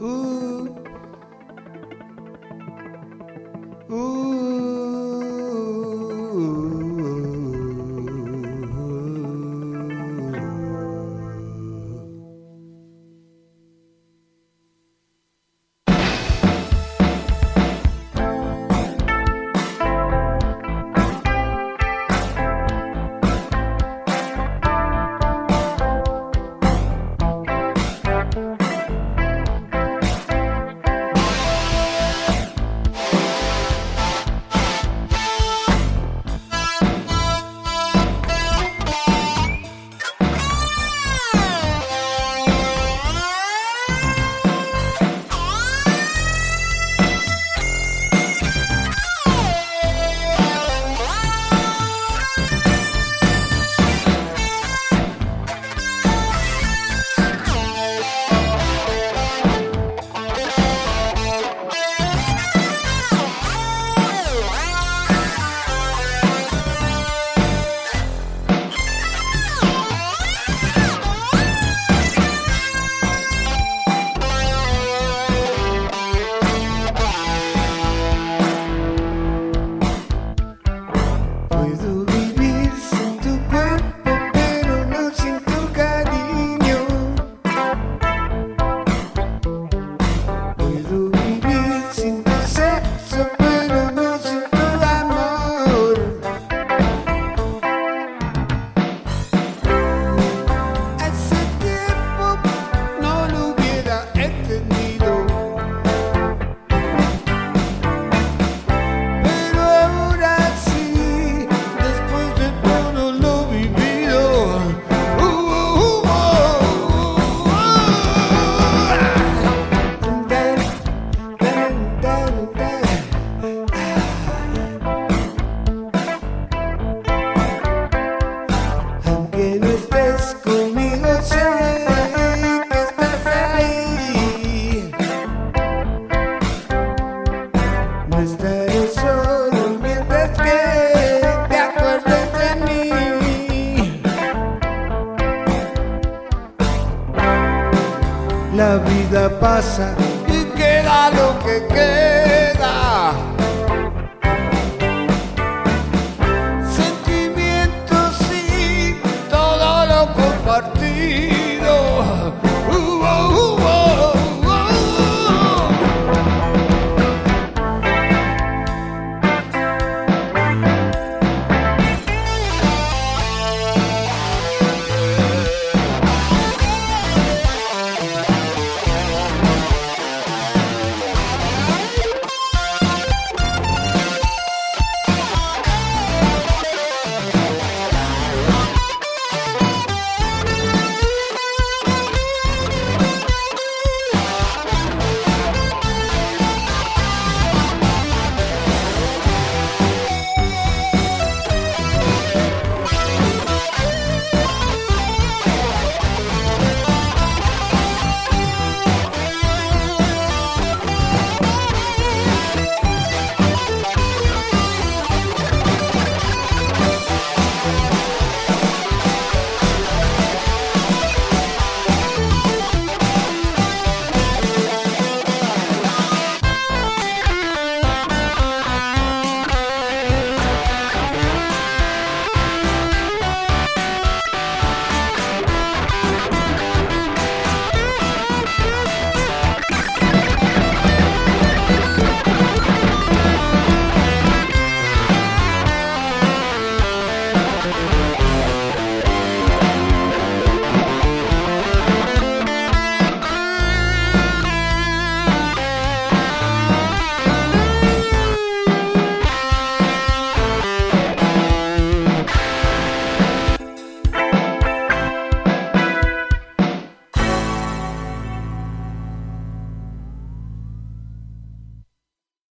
Ooh. Ooh. Esté solo dormir que te acuerdes de mí. La vida pasa y queda lo que queda. Sentimientos si todo lo compartí.